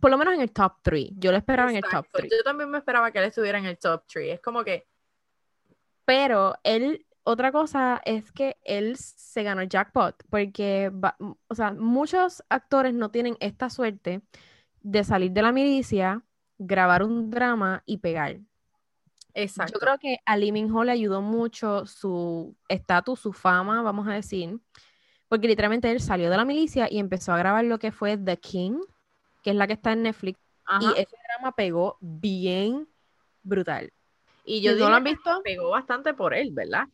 por lo menos en el top three. Yo lo esperaba en el top three. Yo también me esperaba que él estuviera en el top three. Es como que... Pero él otra cosa es que él se ganó el jackpot, porque, o sea, muchos actores no tienen esta suerte de salir de la milicia, grabar un drama y pegar. Exacto. Yo creo que a Lee Min Ho le ayudó mucho su estatus, su fama, vamos a decir, porque literalmente él salió de la milicia y empezó a grabar lo que fue The King, que es la que está en Netflix, y ese drama pegó bien brutal. Y yo digo, lo han visto? Pegó bastante por él, ¿verdad?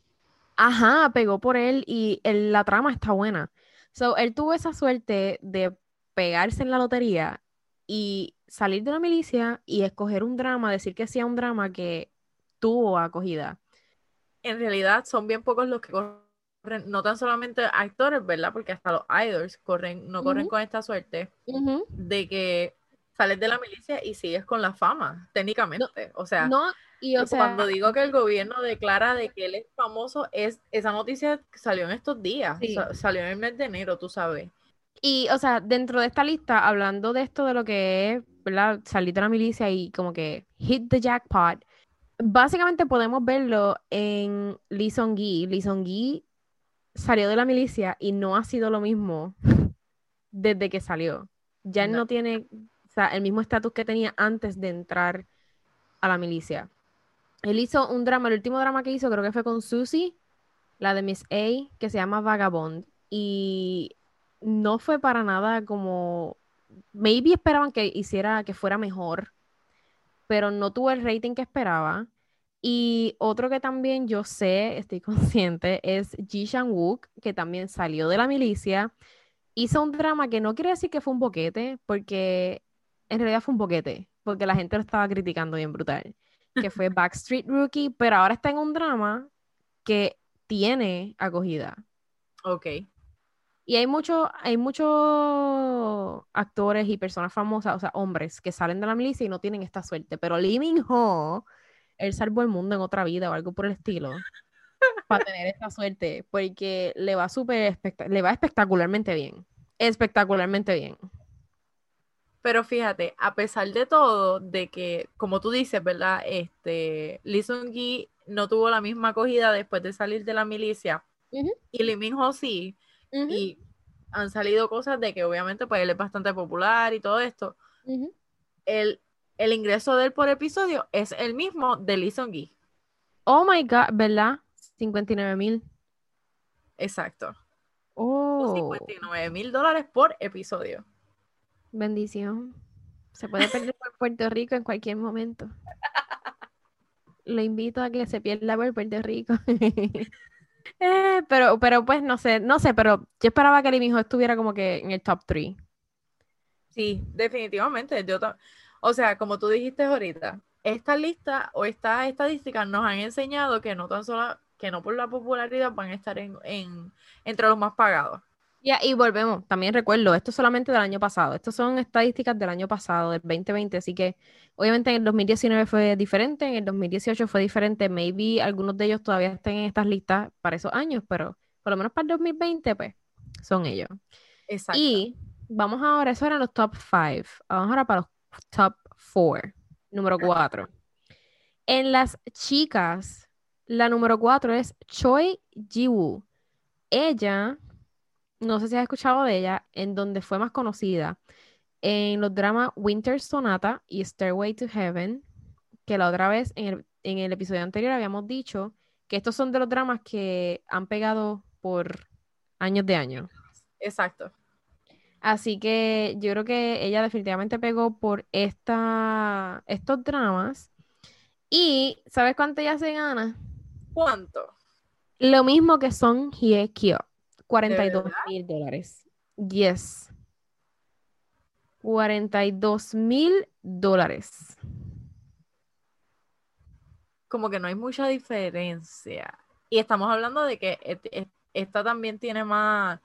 Ajá, pegó por él y la trama está buena. So, él tuvo esa suerte de pegarse en la lotería y salir de la milicia y escoger un drama, decir que sea un drama que tuvo acogida. En realidad son bien pocos los que corren, no tan solamente actores, ¿verdad? Porque hasta los idols corren, no corren con esta suerte de que sales de la milicia y sigues con la fama, técnicamente. o sea, no, y, cuando digo que el gobierno declara de que él es famoso, es esa noticia salió en estos días, salió en el mes de enero, tú sabes. Y, o sea, dentro de esta lista, hablando de esto de lo que es, ¿verdad? Salir de la milicia y como que hit the jackpot, básicamente podemos verlo en Lee Song-gi. Lee Song-gi salió de la milicia y no ha sido lo mismo desde que salió. Ya no tiene sea, el mismo estatus que tenía antes de entrar a la milicia. Él hizo un drama, el último drama que hizo creo que fue con Susie, la de Miss A, que se llama Vagabond. Y no fue para nada como. Maybe esperaban que hiciera, que fuera mejor, pero no tuvo el rating que esperaba. Y otro que también yo sé, estoy consciente, es Ji Shang-wook, que también salió de la milicia. Hizo un drama que no quiere decir que fue un boquete, porque en realidad fue un boquete, porque la gente lo estaba criticando bien brutal, que fue Backstreet Rookie, pero ahora está en un drama que tiene acogida. Ok. Y hay muchos hay muchos actores y personas famosas, o sea, hombres que salen de la milicia y no tienen esta suerte, pero Lee Min Ho, él salvó el mundo en otra vida o algo por el estilo para tener esta suerte, porque le va súper le va espectacularmente bien, espectacularmente bien. Pero fíjate, a pesar de todo, de que, como tú dices, ¿verdad? Este, Lee Sung-gi no tuvo la misma acogida después de salir de la milicia. Y Lee Min-ho sí. Y han salido cosas de que obviamente pues él es bastante popular y todo esto. el, el, ingreso de él por episodio es el mismo de Lee Sung-gi. Oh my God, ¿verdad? 59 mil. Exacto. Oh. 59 mil dólares por episodio. Bendición. Se puede perder por Puerto Rico en cualquier momento. Lo invito a que se pierda por Puerto Rico. Eh, pero, pero pues no sé, no sé, pero yo esperaba que el hijo estuviera como que en el top 3. Sí, definitivamente. Yo o sea, como tú dijiste ahorita, esta lista o estas estadísticas nos han enseñado que no tan solo, que no por la popularidad van a estar en, en entre los más pagados y volvemos, también recuerdo, esto es solamente del año pasado, estas son estadísticas del año pasado, del 2020, así que obviamente en el 2019 fue diferente, en el 2018 fue diferente, maybe algunos de ellos todavía estén en estas listas para esos años, pero por lo menos para el 2020, pues, son ellos. Exacto. Y vamos ahora, eso eran los top 5, vamos ahora para los top 4, número 4. En las chicas, la número 4 es Choi Jiwoo. Ella no sé si has escuchado de ella, en donde fue más conocida, en los dramas Winter Sonata y Stairway to Heaven, que la otra vez en el, episodio anterior habíamos dicho que estos son de los dramas que han pegado por años de años. Exacto. Así que yo creo que ella definitivamente pegó por esta, estos dramas. Y ¿sabes cuánto ella se gana? ¿Cuánto? Lo mismo que son Hye Kyo. 42 mil dólares. Yes. 42 mil dólares. Como que no hay mucha diferencia. Y estamos hablando de que esta también tiene más,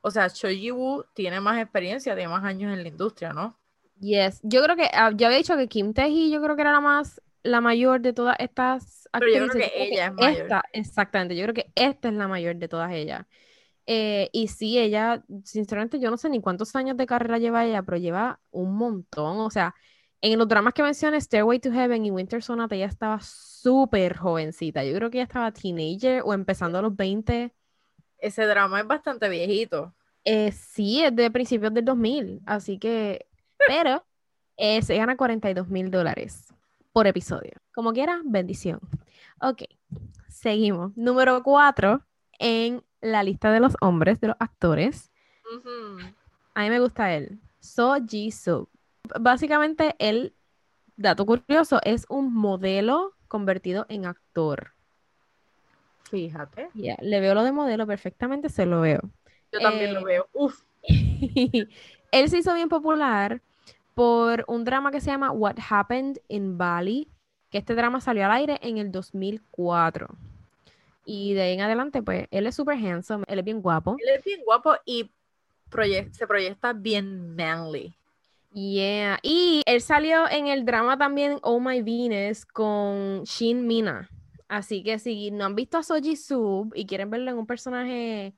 o sea, Cho Ji-woo tiene más experiencia, tiene más años en la industria, ¿no? Yes, yo creo que, uh, yo había dicho que Kim Tae-hee yo creo que era la más, la mayor de todas estas actrices. Pero yo creo que ella es mayor. Esta, exactamente, yo creo que esta es la mayor de todas ellas. Eh, y sí, ella, sinceramente, yo no sé ni cuántos años de carrera lleva ella, pero lleva un montón. O sea, en los dramas que mencioné, Stairway to Heaven y Winter Sonata, ella estaba súper jovencita. Yo creo que ella estaba teenager o empezando a los 20. Ese drama es bastante viejito. Eh, sí, es de principios del 2000. Así que, pero eh, se gana 42 mil dólares por episodio. Como quiera, bendición. Ok, seguimos. Número 4 en la lista de los hombres, de los actores. A mí me gusta él. So Ji Soo. Básicamente, él, dato curioso, es un modelo convertido en actor. Fíjate. Ya, le veo lo de modelo perfectamente, se lo veo. Yo también lo eh, veo. Uf. él se hizo bien popular por un drama que se llama What Happened in Bali, que este drama salió al aire en el 2004. Y de ahí en adelante, pues, él es súper handsome, él es bien guapo. Él es bien guapo y se proyecta bien manly. Yeah. Y él salió en el drama también Oh My Venus con Shin Mina. Así que si no han visto a Soji Sub y quieren verlo en un personaje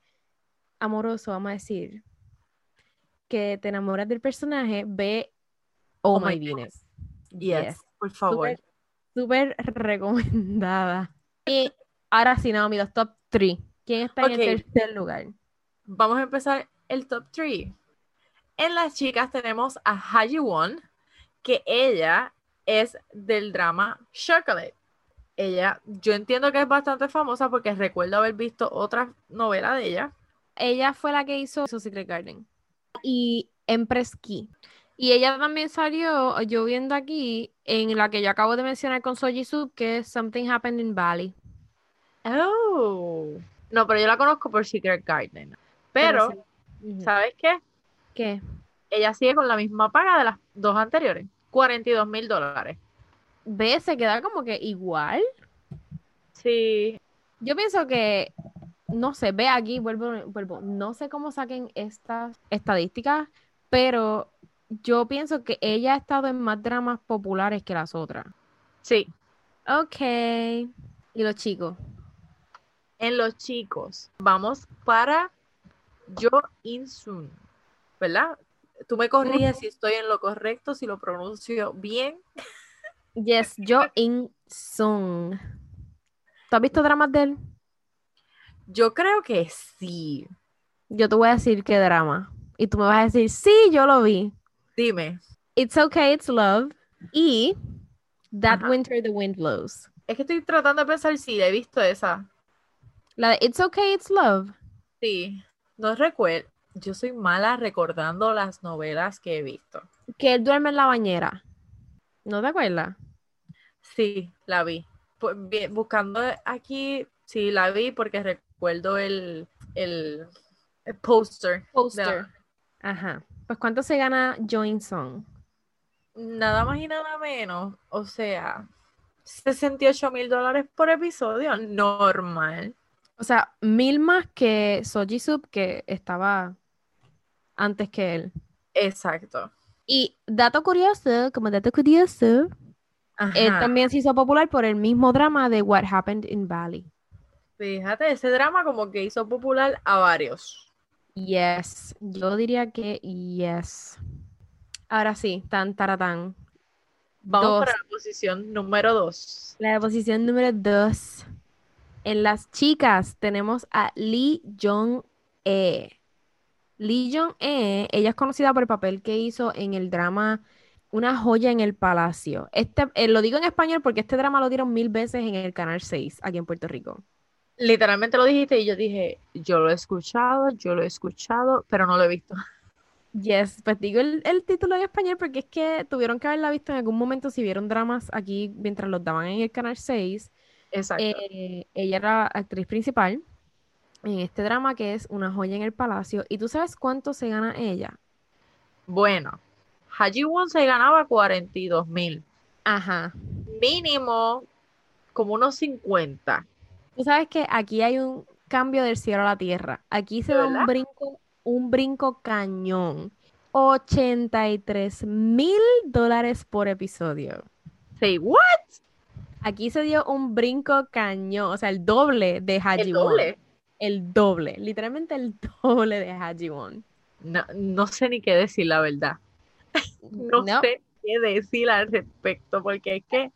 amoroso, vamos a decir, que te enamoras del personaje, ve Oh, My, Venus. Yes, por favor. Súper recomendada. Y Ahora sí, Naomi, los top 3. ¿Quién está en el tercer lugar? Vamos a empezar el top 3. En las chicas tenemos a Haji Won, que ella es del drama Chocolate. Ella, yo entiendo que es bastante famosa porque recuerdo haber visto otra novela de ella. Ella fue la que hizo Secret Garden y Empress Key. Y ella también salió, yo viendo aquí, en la que yo acabo de mencionar con Soji Sub, que es Something Happened in Bali. Oh. No, pero yo la conozco por Secret Garden. Pero, ¿sabes qué? ¿Qué? Ella sigue con la misma paga de las dos anteriores. 42 mil dólares. ¿Ve? Se queda como que igual. Sí. Yo pienso que, no sé, ve aquí, vuelvo, vuelvo. No sé cómo saquen estas estadísticas, pero yo pienso que ella ha estado en más dramas populares que las otras. Sí. Ok. ¿Y los chicos? En los chicos. Vamos para Jo In-sun, ¿verdad? Tú me corrías si estoy en lo correcto, si lo pronuncio bien. Yes, Jo In-sun. ¿Tú has visto dramas de él? Yo creo que sí. Yo te voy a decir qué drama. Y tú me vas a decir, sí, yo lo vi. Dime. It's Okay, It's Love. Y That Winter the Wind Blows. Es que estoy tratando de pensar si he visto esa. La de It's Okay, It's Love. Sí, no recuerdo. Yo soy mala recordando las novelas que he visto. Que él duerme en la bañera. ¿No te acuerdas? Sí, la vi. Buscando aquí, sí, la vi porque recuerdo el, el, póster. Poster. Ajá. Pues ¿cuánto se gana Join Song? Nada más y nada menos. O sea, 68 mil dólares por episodio. Normal. O sea, mil más que Soji Sub, que estaba antes que él. Exacto. Y dato curioso, como dato curioso, él también se hizo popular por el mismo drama de What Happened in Bali. Fíjate, ese drama como que hizo popular a varios. Yes, yo diría que yes. Ahora sí, tan taratán. Vamos para la posición número dos. La posición número dos. En las chicas tenemos a Lee Jong-e. Lee Jong-e, ella es conocida por el papel que hizo en el drama Una joya en el palacio. Este, eh, lo digo en español porque este drama lo dieron mil veces en el Canal 6, aquí en Puerto Rico. Literalmente lo dijiste y yo dije, yo lo he escuchado, yo lo he escuchado, pero no lo he visto. Yes, pues digo el, el, título en español porque es que tuvieron que haberla visto en algún momento si vieron dramas aquí mientras los daban en el Canal 6 Exacto. Eh, ella era actriz principal en este drama que es Una joya en el palacio. ¿Y tú sabes cuánto se gana ella? Bueno, Haji Won se ganaba 42 mil. Ajá. Mínimo como unos 50. Tú sabes que aquí hay un cambio del cielo a la tierra. Aquí se ¿De da un brinco, un brinco cañón. 83 mil dólares por episodio. Say what? Aquí se dio un brinco cañón, o sea, el doble de El Hajimon. doble. El doble, literalmente el doble de Hajimon. No, no sé ni qué decir la verdad. No, No. sé qué decir al respecto, porque es que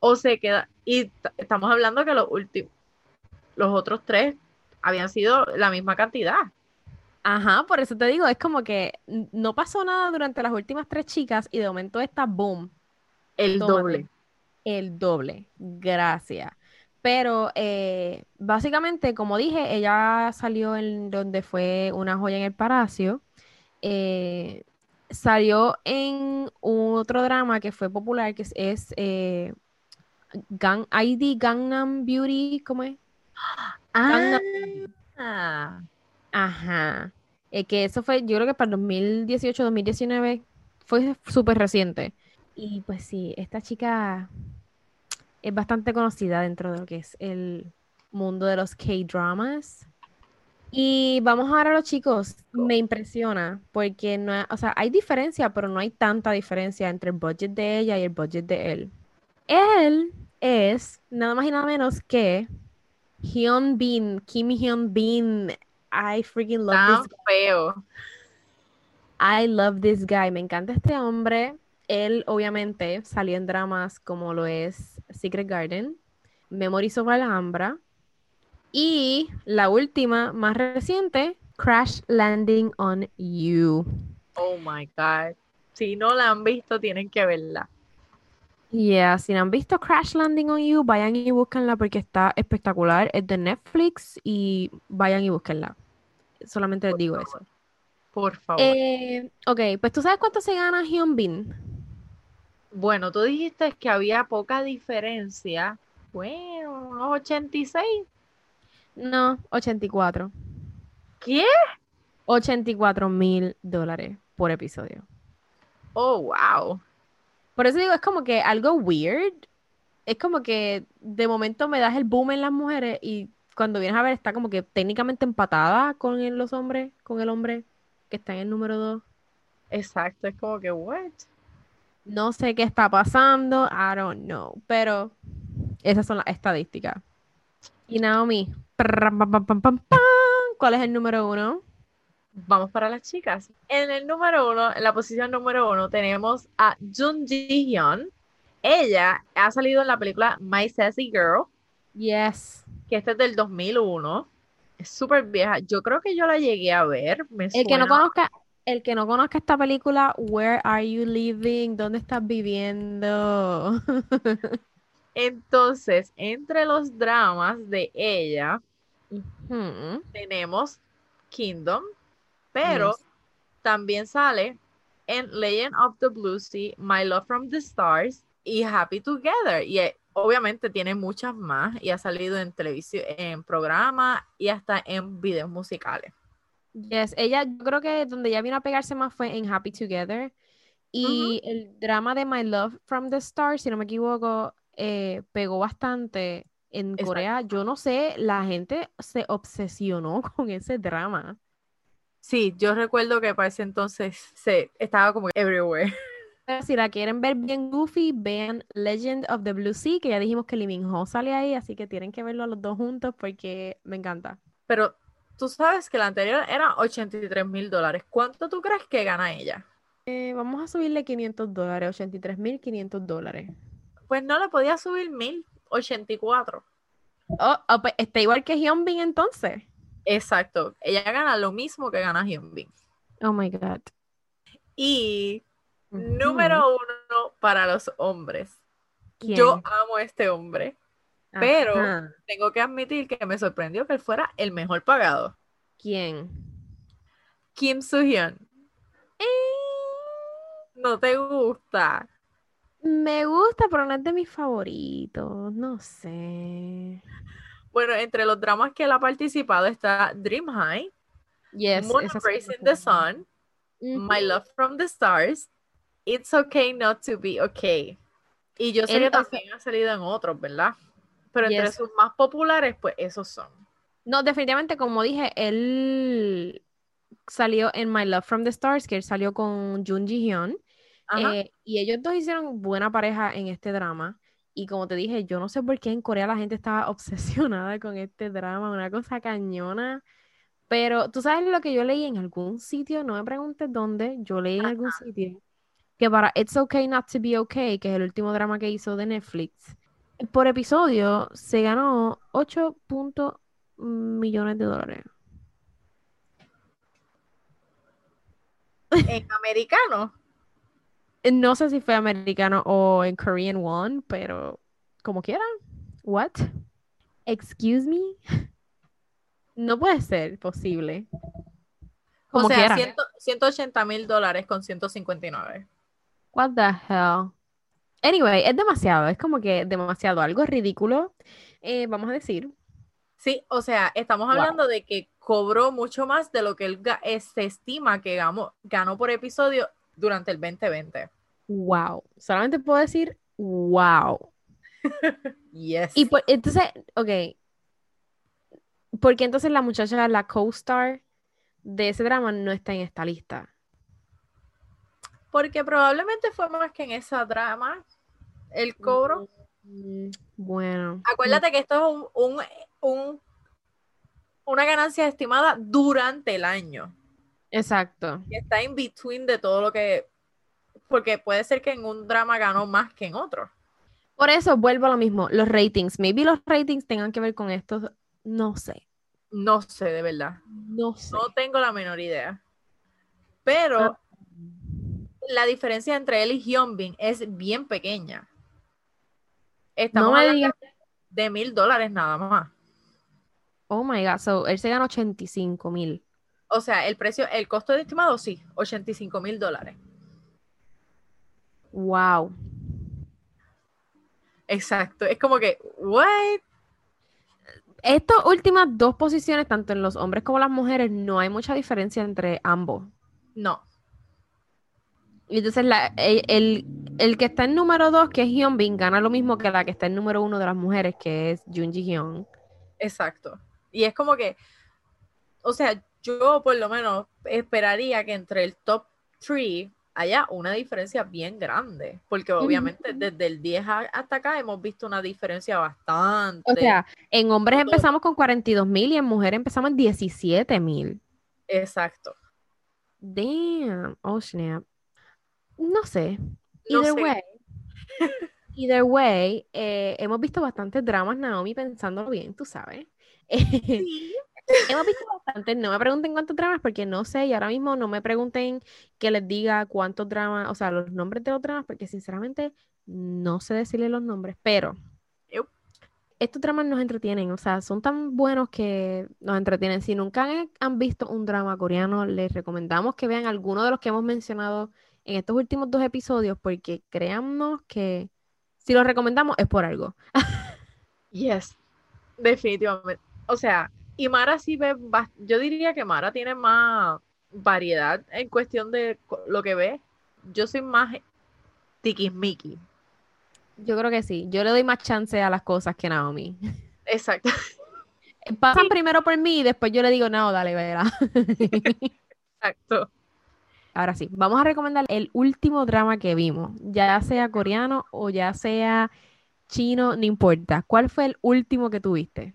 o se queda, y estamos hablando que los últimos, los otros tres habían sido la misma cantidad. Ajá, por eso te digo, es como que no pasó nada durante las últimas tres chicas y de momento esta boom, El Tómate. doble. El doble. Gracias. Pero eh, básicamente, como dije, ella salió en donde fue una joya en el palacio. eh, salió en otro drama que fue popular, que es, es, eh, Gang, ID Gangnam Beauty, ¿cómo es? Gangnam Ah, Ajá. Eh, que eso fue, yo creo que para el 2018-2019 fue súper reciente. Y pues sí, esta chica es bastante conocida dentro de lo que es el mundo de los K-dramas. Y vamos a ver a los chicos. Me impresiona porque no, hay- o sea, hay diferencia, pero no hay tanta diferencia entre el budget de ella y el budget de él. Él es nada más y nada menos que Hyun Bin, Kim Hyun Bin. I freaking love tan this feo. I love this guy. Me encanta este hombre. Él obviamente salió en dramas como lo es Secret Garden, Memories of Alhambra y la última, más reciente, Crash Landing on You. Oh my God. Si no la han visto, tienen que verla. Yeah, si no han visto Crash Landing on You, vayan y búsquenla porque está espectacular. Es de Netflix y vayan y búsquenla. Solamente les digo favor. eso. Por favor. Eh, ok, pues tú sabes cuánto se gana Hyun Bin. Bueno, tú dijiste que había poca diferencia. Bueno, unos 86. No, 84. ¿Qué? 84 mil dólares por episodio. Oh, wow. Por eso digo, es como que algo weird. Es como que de momento me das el boom en las mujeres y cuando vienes a ver está como que técnicamente empatada con los hombres, con el hombre que está en el número 2. Exacto, es como que, what? No sé qué está pasando, I don't know, pero esas son las estadísticas. Y Naomi, ¿cuál es el número uno? Vamos para las chicas. En el número uno, en la posición número uno, tenemos a Jun Ji Hyun. Ella ha salido en la película My Sassy Girl, Yes. que este es del 2001. Es súper vieja. Yo creo que yo la llegué a ver. Me El que no conozca, el que no conozca esta película, Where Are You Living? ¿Dónde estás viviendo? Entonces, entre los dramas de ella, tenemos Kingdom, pero Yes. también sale en Legend of the Blue Sea, My Love from the Stars y Happy Together. Y eh, obviamente tiene muchas más y ha salido en televisión, en programas y hasta en videos musicales. Yes, ella, yo creo que donde ella vino a pegarse más fue en Happy Together. Y el drama de My Love from the Stars, si no me equivoco, eh, pegó bastante en Exacto. Corea. Yo no sé, la gente se obsesionó con ese drama. Sí, yo recuerdo que para ese entonces se estaba como everywhere. Pero si la quieren ver bien goofy, vean Legend of the Blue Sea, que ya dijimos que Lee Min Ho sale ahí, así que tienen que verlo a los dos juntos porque me encanta. Pero tú sabes que la anterior era 83 mil dólares. ¿Cuánto tú crees que gana ella? Eh, vamos a subirle 500 dólares, 83.500 dólares. Pues no le podía subir mil, 84. Oh, oh, pues está igual que Hyunbin entonces. Exacto. Ella gana lo mismo que gana Hyunbin. Oh my God. Y número uno para los hombres. ¿Quién? Yo amo a este hombre. Pero- Ajá. Tengo que admitir que me sorprendió que él fuera el mejor pagado. ¿Quién? Kim Soo-hyun. ¿No te gusta? Me gusta, pero no es de mis favoritos. No sé. Bueno, entre los dramas que él ha participado está Dream High, Yes, Moon me in the. Sun. My Love from the Stars, It's Okay Not to Be Okay. Y yo sé Él, que o sea- también ha salido en otros, ¿verdad? Pero entre Yes. sus más populares, pues esos son. No, definitivamente, como dije, él salió en My Love from the Stars, que él salió con Jun Ji Hyun. Eh, y ellos dos hicieron buena pareja en este drama. Y como te dije, yo no sé por qué en Corea la gente estaba obsesionada con este drama, una cosa cañona. Pero tú sabes lo que yo leí en algún sitio, no me preguntes dónde, yo leí en algún sitio que para It's Okay Not to Be Okay, que es el último drama que hizo de Netflix, por episodio se ganó 8 punto- millones de dólares. En americano. No sé si fue americano o en Korean won, pero como quiera. What? Excuse me? No puede ser posible. Como o sea, quiera. 100 180 mil dólares con 159. What the hell? Anyway, es demasiado, es como que demasiado, algo ridículo, eh, vamos a decir. Sí, o sea, estamos Wow. hablando de que cobró mucho más de lo que él eh, se estima que ganó, ganó por episodio durante el 2020. Wow. Solamente puedo decir wow. Yes. Y por- entonces, ok. ¿Por qué entonces la muchacha, la co-star de ese drama, no está en esta lista? Porque probablemente fue más que en esa drama el cobro. Mm, Bueno. Acuérdate que esto es un, un- un- una ganancia estimada durante el año. Exacto. está in between de todo lo que. Porque puede ser que en un drama ganó más que en otro. Por eso vuelvo a lo mismo, los ratings. Maybe los ratings tengan que ver con esto. No sé. No sé, de verdad. No sé. No tengo la menor idea. Pero Ah. La diferencia entre él y Hyunbin es bien pequeña. No Estamos me digas. de mil dólares nada más. Oh my God. So, él se gana 85 mil. O sea, el precio, el costo de estimado, sí, 85 mil dólares. Wow. Exacto. Es como que, what? Estas últimas dos posiciones, tanto en los hombres como las mujeres, no hay mucha diferencia entre ambos. No. Y entonces la- el, el- el que está en número dos, que es Hyunbin, gana lo mismo que la que está en número uno de las mujeres, que es Jun Ji Hyun. Exacto. Y es como que, o sea, yo por lo menos esperaría que entre el top 3 haya una diferencia bien grande, porque obviamente desde el 10 a- hasta acá hemos visto una diferencia bastante. O sea, en hombres Todo. empezamos con 42 mil y en mujeres empezamos en 17 mil. exacto. Damn. Oh, snap. No sé. No Either sé. way. Either way, eh, hemos visto bastantes dramas, Naomi, pensándolo bien, tú sabes. Sí. Hemos visto bastantes, no me pregunten cuántos dramas porque no sé y ahora mismo no me pregunten que les diga cuántos dramas, o sea, los nombres de los dramas porque sinceramente no sé decirle los nombres, pero estos dramas nos entretienen, o sea, son tan buenos que nos entretienen. Si nunca han, han visto un drama coreano, les recomendamos que vean alguno de los que hemos mencionado en estos últimos dos episodios porque créannos que si los recomendamos es por algo. Yes. Definitivamente. O sea, y Mara sí ve, yo diría que Mara tiene más variedad en cuestión de lo que ve. Yo soy más tiquismiqui. Yo creo que sí, yo le doy más chance a las cosas que Naomi. Exacto. Pasan Sí. primero por mí y después yo le digo, no, dale, verá. Exacto. Ahora sí, vamos a recomendar el último drama que vimos, ya sea coreano o ya sea chino, no importa. ¿Cuál fue el último que tuviste?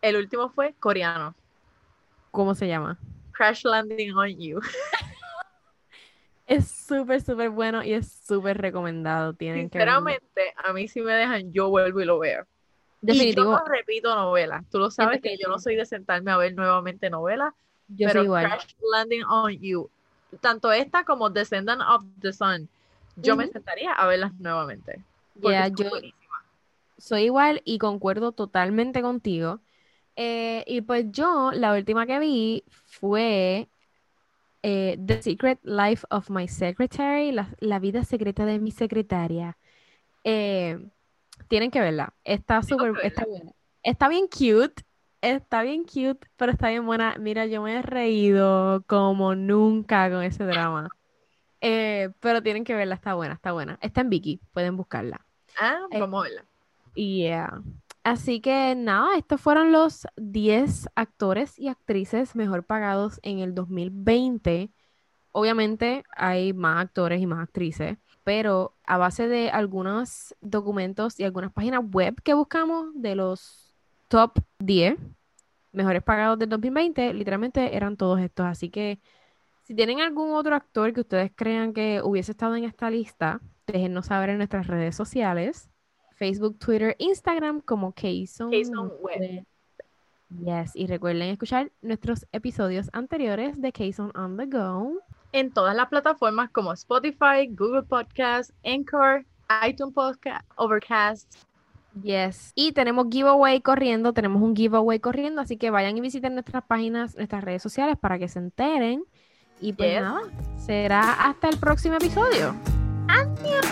El último fue coreano. ¿Cómo se llama? Crash Landing on You. Es súper, súper bueno y es súper recomendado. Tienen que. Sinceramente, a mí si me dejan, yo vuelvo y lo veo. Y yo Definitivo, no repito novelas. Tú lo sabes que yo definitivo. no soy de sentarme a ver nuevamente novelas, yo pero soy igual. Crash Landing on You, tanto esta como Descendant of the Sun, yo me sentaría a verlas nuevamente. porque Yeah, yo buenísimas. soy igual y concuerdo totalmente contigo. Eh, y pues yo, la última que vi fue eh, The Secret Life of My Secretary, la, la vida secreta de mi secretaria. Eh, tienen que verla. Está súper, está buena. Está bien cute, está bien cute, pero está bien buena. Mira, yo me he reído como nunca con ese drama. Eh, pero tienen que verla, está buena, está buena. Está en Viki, pueden buscarla. Ah, Eh, vamos a verla. Yeah. Así que nada, estos fueron los 10 actores y actrices mejor pagados en el 2020. Obviamente hay más actores y más actrices, pero a base de algunos documentos y algunas páginas web que buscamos de los top 10 mejores pagados del 2020, literalmente eran todos estos. Así que si tienen algún otro actor que ustedes crean que hubiese estado en esta lista, déjennos saber en nuestras redes sociales. Facebook, Twitter, Instagram como Kayson Web. Yes, y recuerden escuchar nuestros episodios anteriores de Kayson on the Go. En todas las plataformas como Spotify, Google Podcast, Anchor, iTunes Podcast, Overcast. Yes. Y tenemos giveaway corriendo, tenemos un giveaway corriendo, así que vayan y visiten nuestras páginas, nuestras redes sociales para que se enteren. Y pues nada, será hasta el próximo episodio. Adiós.